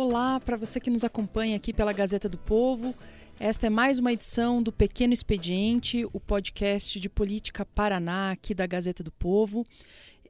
Olá para você que nos acompanha aqui pela Gazeta do Povo. Esta é mais uma edição do Pequeno Expediente, o podcast de política Paraná aqui da Gazeta do Povo.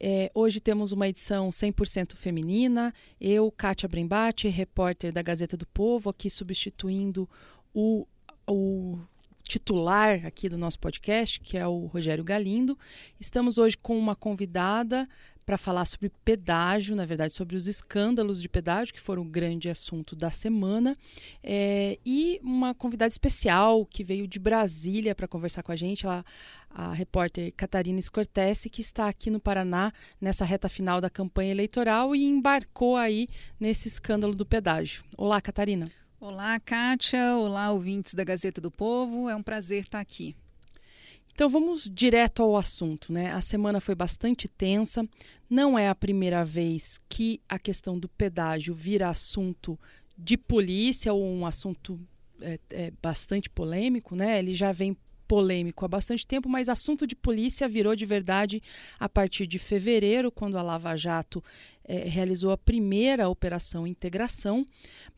É, hoje temos uma edição 100% feminina. Eu, Kátia Brembate, repórter da Gazeta do Povo, aqui substituindo o, o titular aqui do nosso podcast, que é o Rogério Galindo. Estamos hoje com uma convidada para falar sobre pedágio, na verdade, sobre os escândalos de pedágio, que foram o grande assunto da semana, é, e uma convidada especial que veio de Brasília para conversar com a gente, ela, a repórter Catarina Scortese, que está aqui no Paraná nessa reta final da campanha eleitoral e embarcou aí nesse escândalo do pedágio. Olá, Catarina. Olá, Kátia. Olá, ouvintes da Gazeta do Povo. É um prazer estar aqui. Então vamos direto ao assunto, né? A semana foi bastante tensa. Não é a primeira vez que a questão do pedágio vira assunto de polícia ou um assunto é, é, bastante polêmico, né? Ele já vem polêmico há bastante tempo, mas assunto de polícia virou de verdade a partir de fevereiro, quando a Lava Jato é, realizou a primeira operação integração,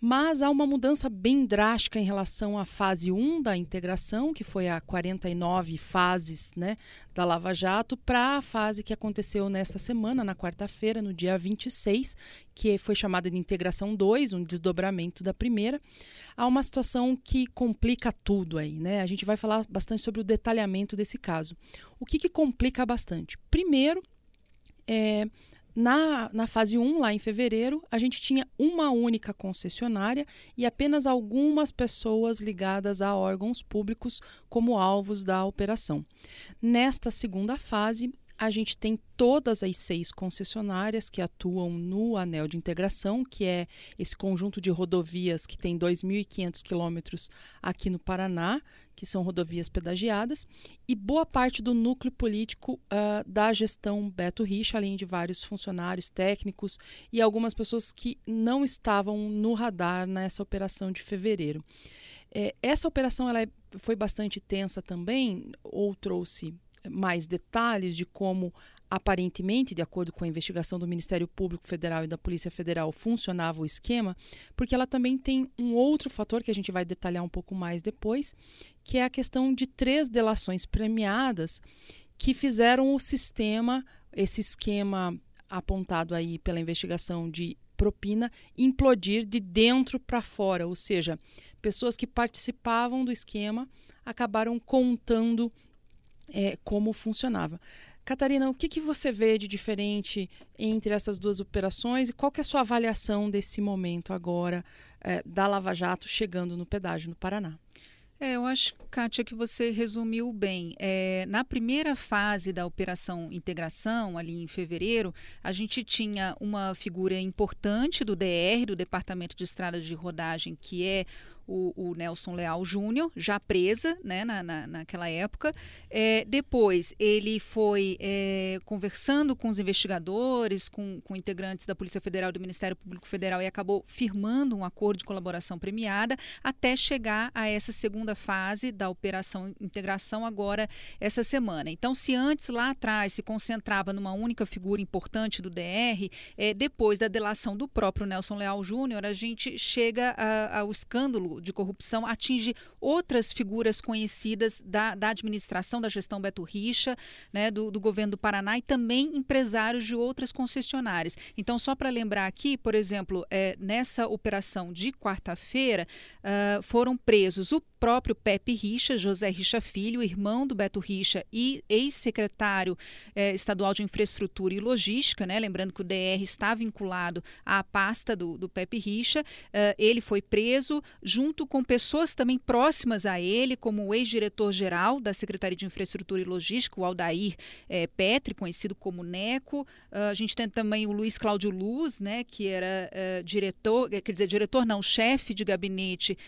mas há uma mudança bem drástica em relação à fase 1 da integração, que foi a 49 fases né, da Lava Jato, para a fase que aconteceu nesta semana, na quarta-feira, no dia 26, que foi chamada de integração 2, um desdobramento da primeira. Há uma situação que complica tudo aí, né? A gente vai falar bastante sobre o detalhamento desse caso. O que, que complica bastante? Primeiro, é, na, na fase 1, lá em fevereiro, a gente tinha uma única concessionária e apenas algumas pessoas ligadas a órgãos públicos como alvos da operação. Nesta segunda fase, a gente tem todas as seis concessionárias que atuam no anel de integração, que é esse conjunto de rodovias que tem 2.500 quilômetros aqui no Paraná, que são rodovias pedagiadas, e boa parte do núcleo político uh, da gestão Beto Richa, além de vários funcionários técnicos e algumas pessoas que não estavam no radar nessa operação de fevereiro. É, essa operação ela é, foi bastante tensa também, ou trouxe mais detalhes de como aparentemente, de acordo com a investigação do Ministério Público Federal e da Polícia Federal, funcionava o esquema, porque ela também tem um outro fator que a gente vai detalhar um pouco mais depois, que é a questão de três delações premiadas que fizeram o sistema, esse esquema apontado aí pela investigação de propina, implodir de dentro para fora, ou seja, pessoas que participavam do esquema acabaram contando é, como funcionava. Catarina, o que, que você vê de diferente entre essas duas operações e qual que é a sua avaliação desse momento agora é, da Lava Jato chegando no pedágio no Paraná? É, eu acho, Kátia, que você resumiu bem. É, na primeira fase da Operação Integração, ali em fevereiro, a gente tinha uma figura importante do DR, do Departamento de Estrada de Rodagem, que é o, o Nelson Leal Júnior, já presa né, na, na, naquela época. É, depois, ele foi é, conversando com os investigadores, com, com integrantes da Polícia Federal e do Ministério Público Federal e acabou firmando um acordo de colaboração premiada até chegar a essa segunda fase da Operação Integração, agora essa semana. Então, se antes lá atrás se concentrava numa única figura importante do DR, é, depois da delação do próprio Nelson Leal Júnior, a gente chega a, ao escândalo de corrupção atinge outras figuras conhecidas da, da administração da gestão Beto Richa, né, do, do governo do Paraná e também empresários de outras concessionárias. Então, só para lembrar aqui, por exemplo, é, nessa operação de quarta-feira, uh, foram presos o próprio Pepe Richa, José Richa Filho, irmão do Beto Richa e ex-secretário eh, estadual de Infraestrutura e Logística, né? lembrando que o DR está vinculado à pasta do, do Pepe Richa. Uh, ele foi preso junto com pessoas também próximas a ele, como o ex-diretor-geral da Secretaria de Infraestrutura e Logística, o Aldair eh, Petri, conhecido como Neco. Uh, a gente tem também o Luiz Cláudio Luz, né? que era uh, diretor, quer dizer, diretor não, chefe de gabinete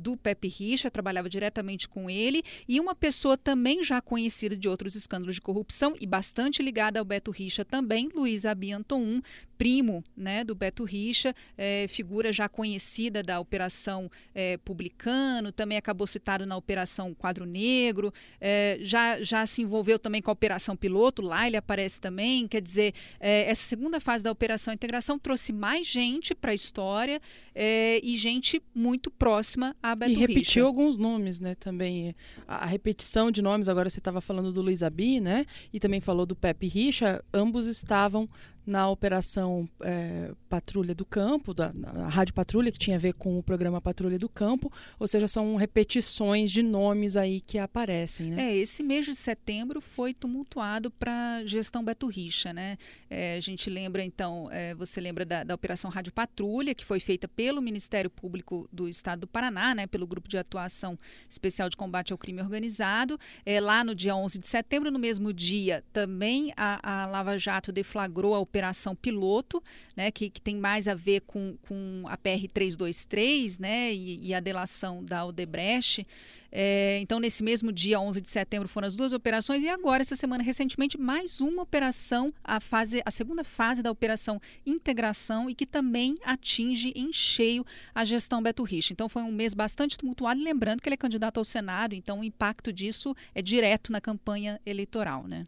do Pepe Richa, trabalhava diretamente com ele, e uma pessoa também já conhecida de outros escândalos de corrupção e bastante ligada ao Beto Richa também, Luiz Abianton primo né, do Beto Richa, é, figura já conhecida da Operação é, Publicano, também acabou citado na Operação Quadro Negro, é, já, já se envolveu também com a Operação Piloto, lá ele aparece também. Quer dizer, é, essa segunda fase da Operação Integração trouxe mais gente para a história é, e gente muito próxima a Beto E repetiu Richa. alguns nomes, né, também. A, a repetição de nomes, agora você estava falando do Luiz Abi, né, e também falou do Pepe Richa, ambos estavam na operação é, Patrulha do Campo, da Rádio Patrulha, que tinha a ver com o programa Patrulha do Campo, ou seja, são repetições de nomes aí que aparecem. Né? É, esse mês de setembro foi tumultuado para gestão Beto Richa, né? É, a gente lembra, então, é, você lembra da, da, Operação Rádio Patrulha, que foi feita pelo Ministério Público do Estado do Paraná, né, pelo Grupo de Atuação Especial de Combate ao Crime Organizado. É, lá no dia 11 de setembro, no mesmo dia, também a, a Lava Jato deflagrou a Operação operação piloto, né, que, que tem mais a ver com, com a PR 323 né, e, e a delação da Odebrecht. É, então, nesse mesmo dia, 11 de setembro, foram as duas operações e agora, essa semana, recentemente, mais uma operação, a, fase, a segunda fase da operação integração e que também atinge em cheio a gestão Beto Rich. Então, foi um mês bastante tumultuado, lembrando que ele é candidato ao Senado, então o impacto disso é direto na campanha eleitoral, né?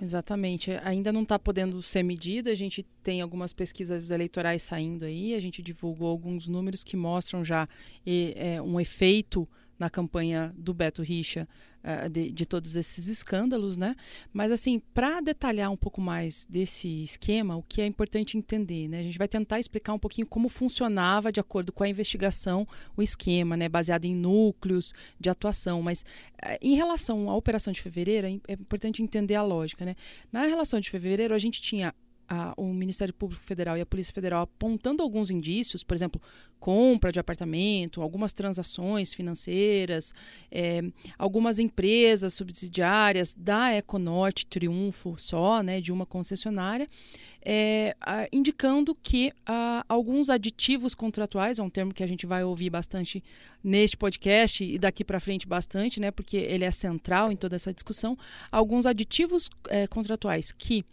Exatamente. Ainda não está podendo ser medida. A gente tem algumas pesquisas eleitorais saindo aí. A gente divulgou alguns números que mostram já é, um efeito na campanha do Beto Richa uh, de, de, todos esses escândalos, né? Mas assim, para detalhar um pouco mais desse esquema, o que é importante entender, né? A gente vai tentar explicar um pouquinho como funcionava de acordo com a investigação o esquema, né? Baseado em núcleos de atuação. Mas uh, em relação à operação de fevereiro, é, é importante entender a lógica, né? Na relação de fevereiro, a gente tinha a, o Ministério Público Federal e a Polícia Federal apontando alguns indícios, por exemplo, compra de apartamento, algumas transações financeiras, é, algumas empresas subsidiárias da Econorte Triunfo só, né, de uma concessionária, é, a, indicando que a, alguns aditivos contratuais, é um termo que a gente vai ouvir bastante neste podcast e daqui para frente bastante, né, porque ele é central em toda essa discussão, alguns aditivos é, contratuais que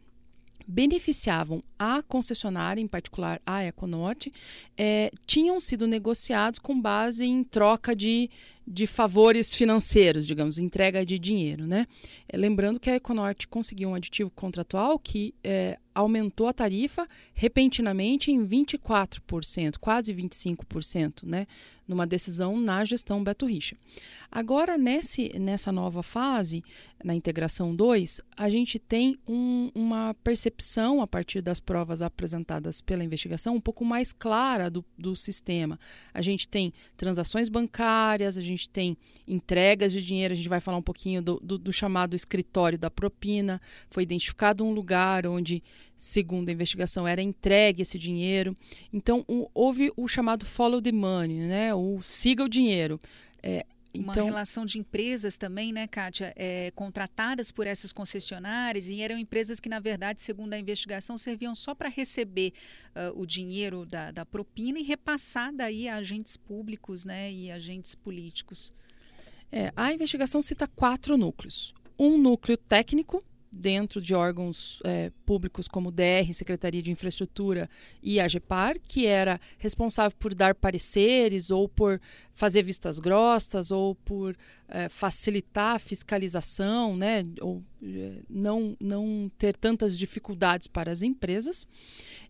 beneficiavam a concessionária, em particular a Econorte, é, tinham sido negociados com base em troca de, de favores financeiros, digamos, entrega de dinheiro. Né? É, lembrando que a Econorte conseguiu um aditivo contratual que é, aumentou a tarifa repentinamente em 24%, quase 25%, né? Numa decisão na gestão Beto Richa. Agora, nesse, nessa nova fase, na integração 2, a gente tem um, uma percepção, a partir das provas apresentadas pela investigação, um pouco mais clara do, do sistema. A gente tem transações bancárias, a gente tem entregas de dinheiro, a gente vai falar um pouquinho do, do, do chamado escritório da propina. Foi identificado um lugar onde, segundo a investigação, era entregue esse dinheiro. Então, um, houve o chamado follow the money, né? O siga o dinheiro. É, uma então, relação de empresas também, né, Kátia, é, contratadas por essas concessionárias e eram empresas que, na verdade, segundo a investigação, serviam só para receber uh, o dinheiro da, da, propina e repassar daí a agentes públicos né, e agentes políticos. É, a investigação cita quatro núcleos. Um núcleo técnico, dentro de órgãos é, públicos como DR, Secretaria de Infraestrutura e a GEPAR, que era responsável por dar pareceres ou por fazer vistas grossas ou por é, facilitar a fiscalização, né, ou é, não, não ter tantas dificuldades para as empresas.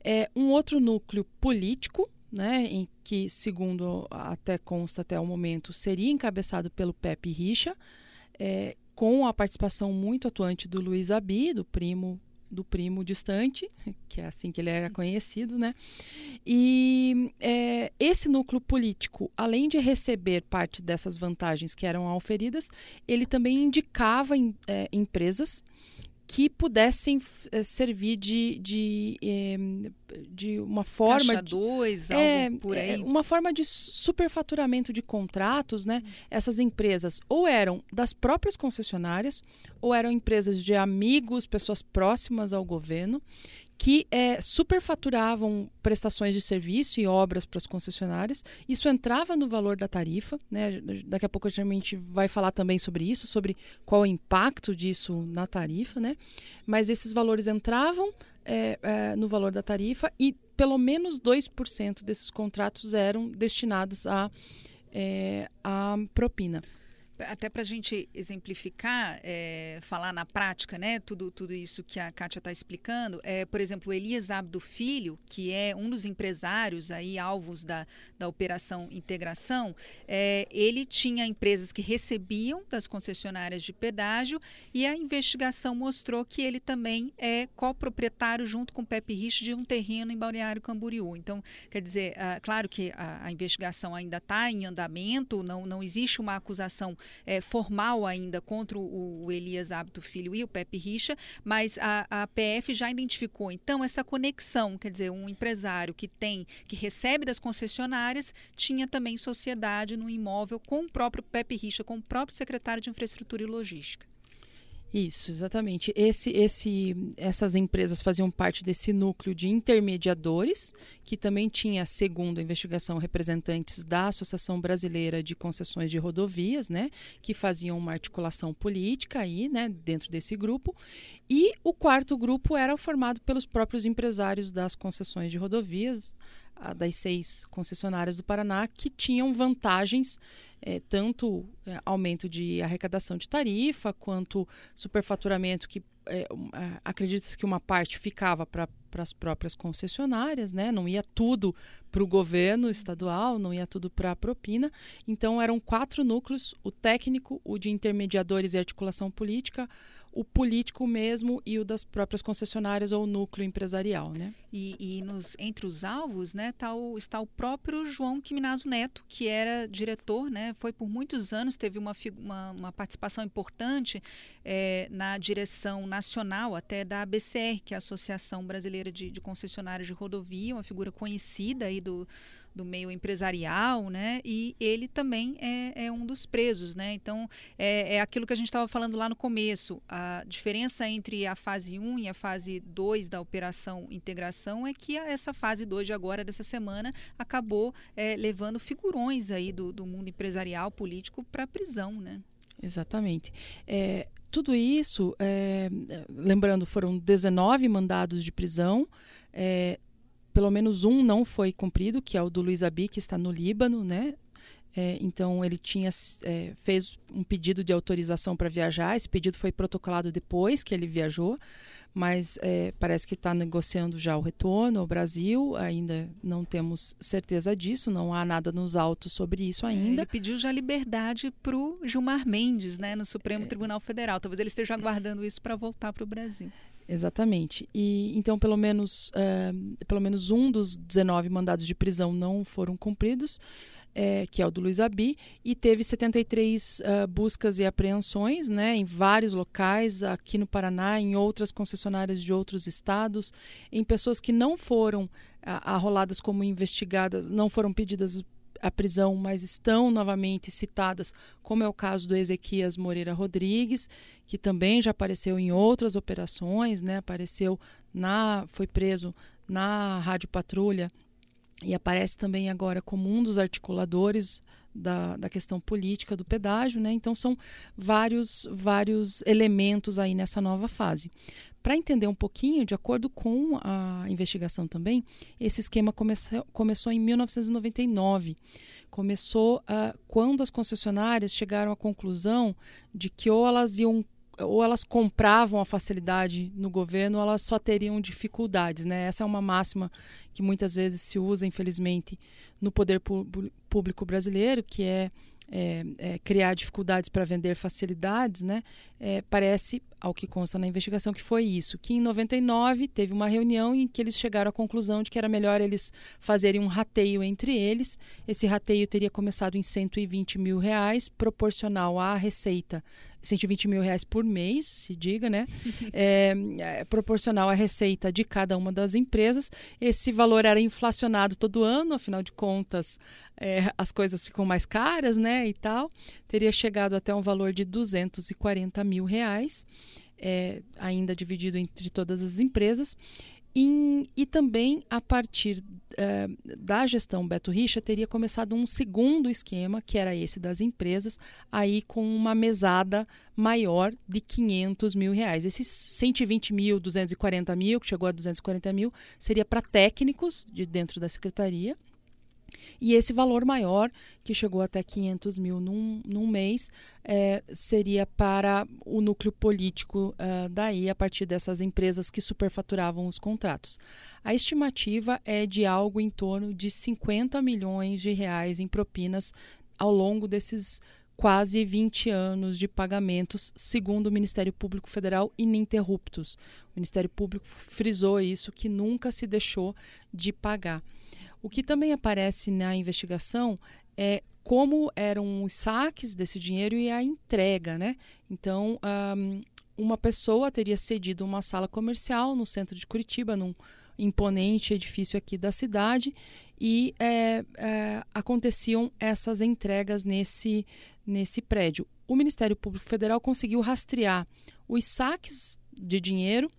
É, um outro núcleo político, né, em que, segundo até consta até o momento, seria encabeçado pelo Pepe Richa, é, com a participação muito atuante do Luiz Abi, do primo do primo distante, que é assim que ele era conhecido, né? E é, esse núcleo político, além de receber parte dessas vantagens que eram auferidas, ele também indicava em, é, empresas que pudessem é, servir de, de, é, de uma forma Caixa dois, de, é, por aí. uma forma de superfaturamento de contratos, né? Hum. Essas empresas ou eram das próprias concessionárias ou eram empresas de amigos, pessoas próximas ao governo que é, superfaturavam prestações de serviço e obras para as concessionárias. Isso entrava no valor da tarifa. Né? Daqui a pouco a gente vai falar também sobre isso, sobre qual o impacto disso na tarifa. Né? Mas esses valores entravam é, é, no valor da tarifa e pelo menos 2% desses contratos eram destinados a, é, a propina até para a gente exemplificar, é, falar na prática, né, tudo, tudo isso que a Kátia está explicando, é, por exemplo, Elias Abdo Filho, que é um dos empresários aí alvos da, da operação integração, é, ele tinha empresas que recebiam das concessionárias de pedágio e a investigação mostrou que ele também é coproprietário junto com Pepe Rich de um terreno em Balneário Camboriú. Então, quer dizer, ah, claro que a, a investigação ainda está em andamento, não, não existe uma acusação é, formal ainda contra o, o Elias Hábito Filho e o Pepe Richa, mas a, a PF já identificou então essa conexão, quer dizer, um empresário que tem, que recebe das concessionárias, tinha também sociedade no imóvel com o próprio Pepe Richa, com o próprio secretário de Infraestrutura e Logística. Isso, exatamente. Esse, esse, essas empresas faziam parte desse núcleo de intermediadores, que também tinha, segundo a investigação, representantes da Associação Brasileira de Concessões de Rodovias, né, que faziam uma articulação política aí, né, dentro desse grupo. E o quarto grupo era formado pelos próprios empresários das concessões de rodovias, das seis concessionárias do Paraná que tinham vantagens, é, tanto é, aumento de arrecadação de tarifa, quanto superfaturamento, que é, acredita-se que uma parte ficava para as próprias concessionárias, né? não ia tudo para o governo estadual, não ia tudo para a propina. Então eram quatro núcleos: o técnico, o de intermediadores e articulação política, o político mesmo e o das próprias concessionárias ou núcleo empresarial, né? E, e nos, entre os alvos, né, tá o, está o próprio João Quiminazo Neto, que era diretor, né, foi por muitos anos, teve uma, uma, uma participação importante é, na direção nacional até da ABCR, que é a Associação Brasileira de, de Concessionários de Rodovia, uma figura conhecida aí do do meio empresarial, né? E ele também é, é um dos presos, né? Então, é, é aquilo que a gente estava falando lá no começo. A diferença entre a fase 1 e a fase 2 da operação integração é que essa fase 2 de agora, dessa semana, acabou é, levando figurões aí do, do mundo empresarial, político, para prisão, né? Exatamente. É, tudo isso, é, lembrando, foram 19 mandados de prisão, é, pelo menos um não foi cumprido, que é o do Luiz Abi, que está no Líbano, né? É, então ele tinha é, fez um pedido de autorização para viajar. Esse pedido foi protocolado depois que ele viajou, mas é, parece que está negociando já o retorno ao Brasil. Ainda não temos certeza disso. Não há nada nos autos sobre isso é, ainda. ele pediu já liberdade para o Gilmar Mendes, né, no Supremo é. Tribunal Federal. Talvez ele esteja aguardando isso para voltar para o Brasil. Exatamente. E então pelo menos uh, pelo menos um dos 19 mandados de prisão não foram cumpridos, é, que é o do Luiz Abi, e teve 73 uh, buscas e apreensões, né, em vários locais aqui no Paraná, em outras concessionárias de outros estados, em pessoas que não foram arroladas como investigadas, não foram pedidas a prisão, mas estão novamente citadas, como é o caso do Ezequias Moreira Rodrigues, que também já apareceu em outras operações, né? Apareceu na, foi preso na Rádio Patrulha e aparece também agora como um dos articuladores da, da questão política do pedágio, né? Então são vários vários elementos aí nessa nova fase. Para entender um pouquinho, de acordo com a investigação também, esse esquema começou, começou em 1999. Começou uh, quando as concessionárias chegaram à conclusão de que ou elas iam ou elas compravam a facilidade no governo, ou elas só teriam dificuldades, né? Essa é uma máxima que muitas vezes se usa, infelizmente, no poder público brasileiro, que é é, é, criar dificuldades para vender facilidades, né? É, parece, ao que consta na investigação, que foi isso. Que em 99 teve uma reunião em que eles chegaram à conclusão de que era melhor eles fazerem um rateio entre eles. Esse rateio teria começado em 120 mil reais, proporcional à receita 120 mil reais por mês, se diga, né? É, é, proporcional à receita de cada uma das empresas. Esse valor era inflacionado todo ano, afinal de contas, é, as coisas ficam mais caras, né? E tal. Teria chegado até um valor de 240 mil reais, é, ainda dividido entre todas as empresas. Em, e também, a partir uh, da gestão Beto Richa, teria começado um segundo esquema, que era esse das empresas, aí com uma mesada maior de 500 mil reais. Esses 120 mil, 240 mil, que chegou a 240 mil, seria para técnicos de dentro da secretaria, e esse valor maior, que chegou até 500 mil num, num mês, é, seria para o núcleo político uh, daí, a partir dessas empresas que superfaturavam os contratos. A estimativa é de algo em torno de 50 milhões de reais em propinas ao longo desses quase 20 anos de pagamentos, segundo o Ministério Público Federal, ininterruptos. O Ministério Público frisou isso, que nunca se deixou de pagar. O que também aparece na investigação é como eram os saques desse dinheiro e a entrega, né? Então, um, uma pessoa teria cedido uma sala comercial no centro de Curitiba, num imponente edifício aqui da cidade, e é, é, aconteciam essas entregas nesse, nesse prédio. O Ministério Público Federal conseguiu rastrear os saques de dinheiro,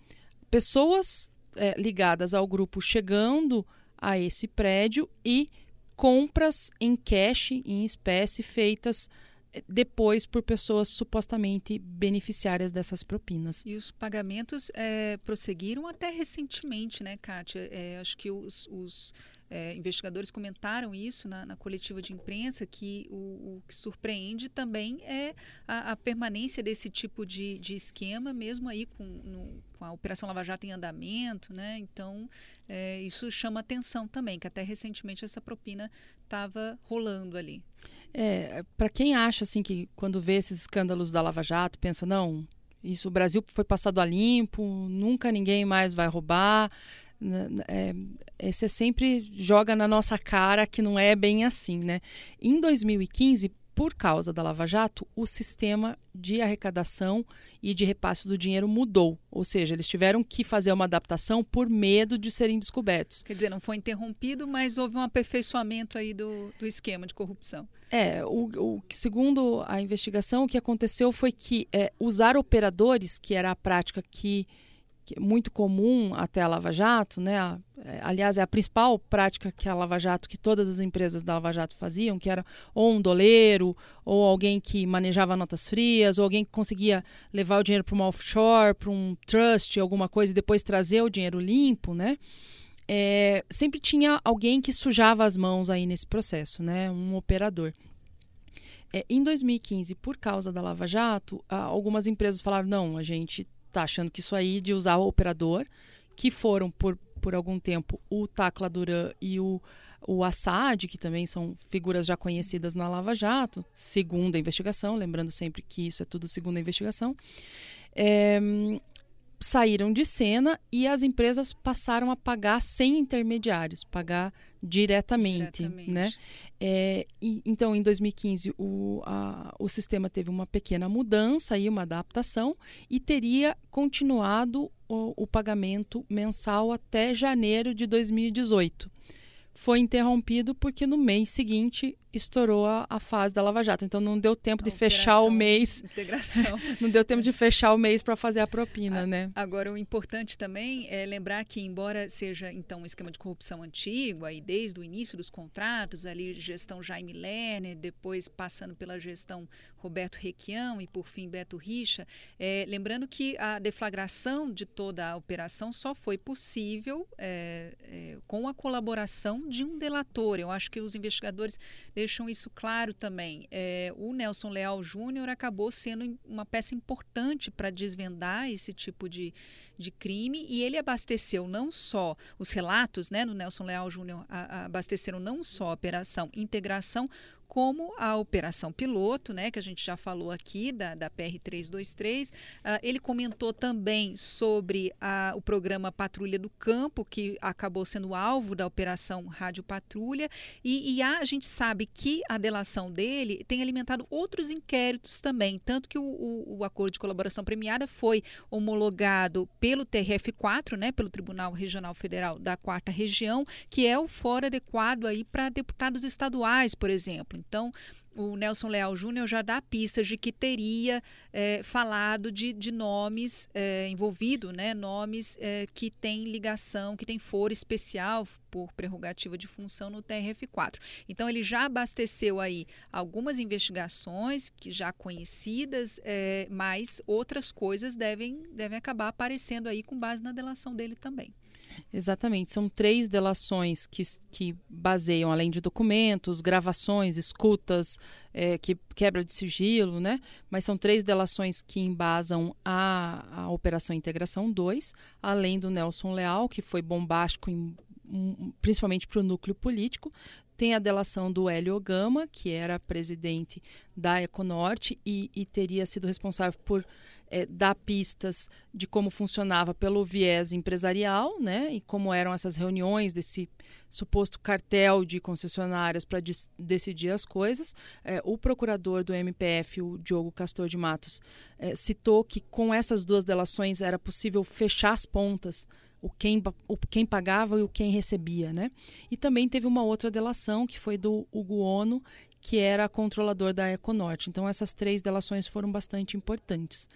pessoas é, ligadas ao grupo chegando a esse prédio e compras em cash, em espécie, feitas eh, depois por pessoas supostamente beneficiárias dessas propinas. E os pagamentos é, prosseguiram até recentemente, né, Kátia? É, acho que os, os é, investigadores comentaram isso na, na, coletiva de imprensa, que o, o que surpreende também é a, a permanência desse tipo de, de, esquema, mesmo aí com, no, com, a Operação Lava Jato em andamento, né? Então, é, isso chama atenção também, que até recentemente essa propina estava rolando ali. É, para quem acha assim que quando vê esses escândalos da Lava Jato, pensa, não, isso o Brasil foi passado a limpo, nunca ninguém mais vai roubar é, esse é sempre joga na nossa cara que não é bem assim, né? Em 2015, por causa da Lava Jato, o sistema de arrecadação e de repasse do dinheiro mudou. Ou seja, eles tiveram que fazer uma adaptação por medo de serem descobertos. Quer dizer, não foi interrompido, mas houve um aperfeiçoamento aí do, do esquema de corrupção. É, o, o, segundo a investigação, o que aconteceu foi que é, usar operadores, que era a prática que é muito comum até a Lava Jato, né? É, aliás, é a principal prática que a Lava Jato, que todas as empresas da Lava Jato faziam, que era ou um doleiro, ou alguém que manejava notas frias, ou alguém que conseguia levar o dinheiro para uma offshore, para um trust, alguma coisa, e depois trazer o dinheiro limpo, né? É, sempre tinha alguém que sujava as mãos aí nesse processo, né? Um operador. É, em 2015, por causa da Lava Jato, algumas empresas falaram: não, a gente está achando que isso aí de usar o operador, que foram por, por algum tempo o Tacla Duran e o, o Assad, que também são figuras já conhecidas na Lava Jato, segundo a investigação, lembrando sempre que isso é tudo segundo a investigação, é, saíram de cena e as empresas passaram a pagar sem intermediários, pagar diretamente, diretamente. né? É, e, então, em 2015, o, a, o sistema teve uma pequena mudança e uma adaptação e teria continuado o, o pagamento mensal até janeiro de 2018 foi interrompido porque no mês seguinte estourou a, a fase da Lava Jato. Então não deu tempo de fechar o mês. Integração. não deu tempo de fechar o mês para fazer a propina, a, né? Agora o importante também é lembrar que embora seja então um esquema de corrupção antigo, aí desde o início dos contratos, ali gestão Jaime Lerner, depois passando pela gestão Roberto Requião e por fim Beto Richa, é, lembrando que a deflagração de toda a operação só foi possível é, é, com a colaboração de um delator. Eu acho que os investigadores deixam isso claro também. É, o Nelson Leal Júnior acabou sendo uma peça importante para desvendar esse tipo de, de crime e ele abasteceu não só os relatos né, do Nelson Leal Júnior, abasteceram não só a operação integração, como a operação piloto, né, que a gente já falou aqui da, da PR-323. Uh, ah, ele comentou também sobre a, o programa Patrulha do Campo, que acabou sendo alvo da operação Rádio Patrulha. E, e a, a, gente sabe que a delação dele tem alimentado outros inquéritos também, tanto que o, o, o acordo de colaboração premiada foi homologado pelo TRF4, né, pelo Tribunal Regional Federal da Quarta Região, que é o foro adequado aí para deputados estaduais, por exemplo. Então, o Nelson Leal Júnior já dá pistas de que teria é, falado de, de nomes é, envolvido, né, nomes é, que têm ligação, que têm foro especial por prerrogativa de função no TRF4. Então ele já abasteceu aí algumas investigações que já conhecidas, mas outras coisas devem, devem acabar aparecendo aí com base na delação dele também. Exatamente. São três delações que, que baseiam, além de documentos, gravações, escutas, é, que quebra de sigilo, né? Mas são três delações que embasam a, a Operação Integração 2, além do Nelson Leal, que foi bombástico em principalmente para o núcleo político, tem a delação do Hélio Gama, que era presidente da Econorte e, e teria sido responsável por é, dar pistas de como funcionava pelo viés empresarial, né, e como eram essas reuniões desse suposto cartel de concessionárias para decidir as coisas. É, o procurador do MPF, o Diogo Castor de Matos, é, citou que com essas duas delações era possível fechar as pontas o quem, o quem pagava e o quem recebia, né? E também teve uma outra delação que foi do Hugo Ono, que era controlador da Econorte. Então essas três delações foram bastante importantes.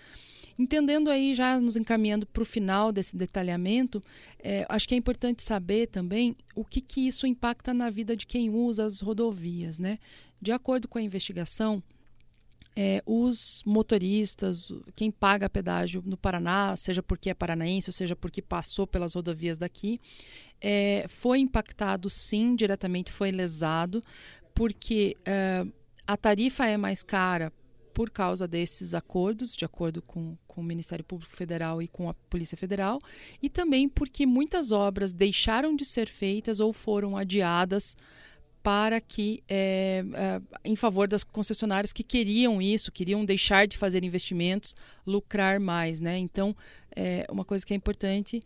Entendendo aí, já nos encaminhando para o final desse detalhamento, é, acho que é importante saber também o que, que isso impacta na vida de quem usa as rodovias. Né? De acordo com a investigação, é, os motoristas, quem paga pedágio no Paraná, seja porque é paranaense, ou seja porque passou pelas rodovias daqui, é, foi impactado sim, diretamente foi lesado, porque é, a tarifa é mais cara por causa desses acordos, de acordo com, com o Ministério Público Federal e com a Polícia Federal, e também porque muitas obras deixaram de ser feitas ou foram adiadas para que é, é, em favor das concessionárias que queriam isso, queriam deixar de fazer investimentos, lucrar mais, né? Então, é, uma coisa que é importante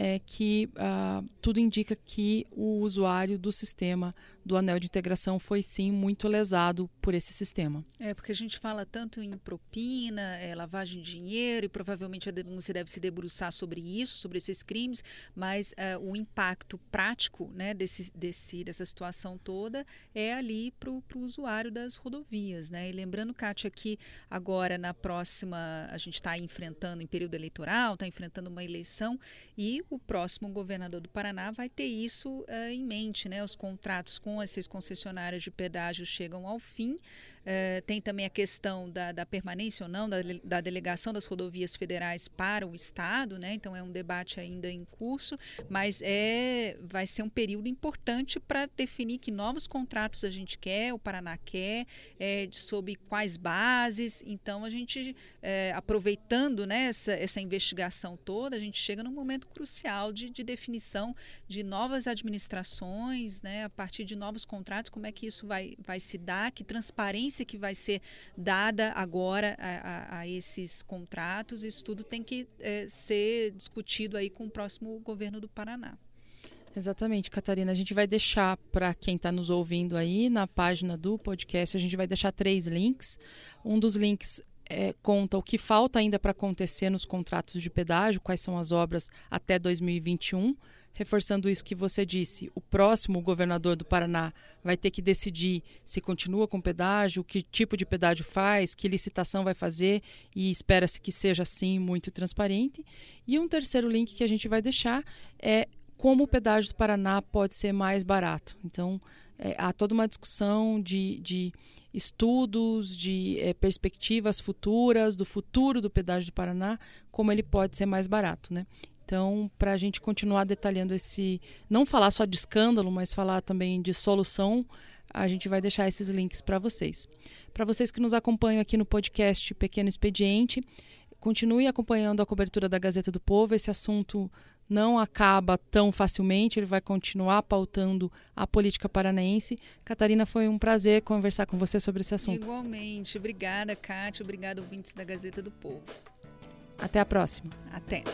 é que uh, tudo indica que o usuário do sistema do anel de integração foi sim muito lesado por esse sistema. É, porque a gente fala tanto em propina, é, lavagem de dinheiro, e provavelmente a denúncia deve se debruçar sobre isso, sobre esses crimes, mas uh, o impacto prático né, desse, desse, dessa situação toda é ali para o usuário das rodovias. Né? E lembrando, Kátia, que agora na próxima, a gente está enfrentando em período eleitoral, está enfrentando uma eleição, e o próximo governador do Paraná vai ter isso uh, em mente, né? Os contratos com as seis concessionárias de pedágio chegam ao fim. Uh, tem também a questão da, da permanência ou não da, da, delegação das rodovias federais para o Estado, né? então é um debate ainda em curso, mas é, vai ser um período importante para definir que novos contratos a gente quer, o Paraná quer, é, de, quais bases. Então, a gente, é, aproveitando né, essa, essa investigação toda, a gente chega num momento crucial de, de definição de novas administrações, né, a partir de novos contratos, como é que isso vai, vai se dar, que transparência que vai ser dada agora a, a, a esses contratos, isso tudo tem que é, ser discutido aí com o próximo governo do Paraná. Exatamente, Catarina. A gente vai deixar para quem está nos ouvindo aí na página do podcast, a gente vai deixar três links. Um dos links é, conta o que falta ainda para acontecer nos contratos de pedágio, quais são as obras até 2021 reforçando isso que você disse, o próximo governador do Paraná vai ter que decidir se continua com pedágio, que tipo de pedágio faz, que licitação vai fazer e espera-se que seja assim muito transparente. E um terceiro link que a gente vai deixar é como o pedágio do Paraná pode ser mais barato. Então, é, há toda uma discussão de, de estudos, de é, perspectivas futuras, do futuro do pedágio do Paraná, como ele pode ser mais barato. Né? Então, para a gente continuar detalhando esse, não falar só de escândalo, mas falar também de solução, a gente vai deixar esses links para vocês. Para vocês que nos acompanham aqui no podcast Pequeno Expediente, continue acompanhando a cobertura da Gazeta do Povo. Esse assunto não acaba tão facilmente, ele vai continuar pautando a política paranaense. Catarina, foi um prazer conversar com você sobre esse assunto. Igualmente. Obrigada, Kátia. Obrigada, ouvintes da Gazeta do Povo. Até a próxima. Até.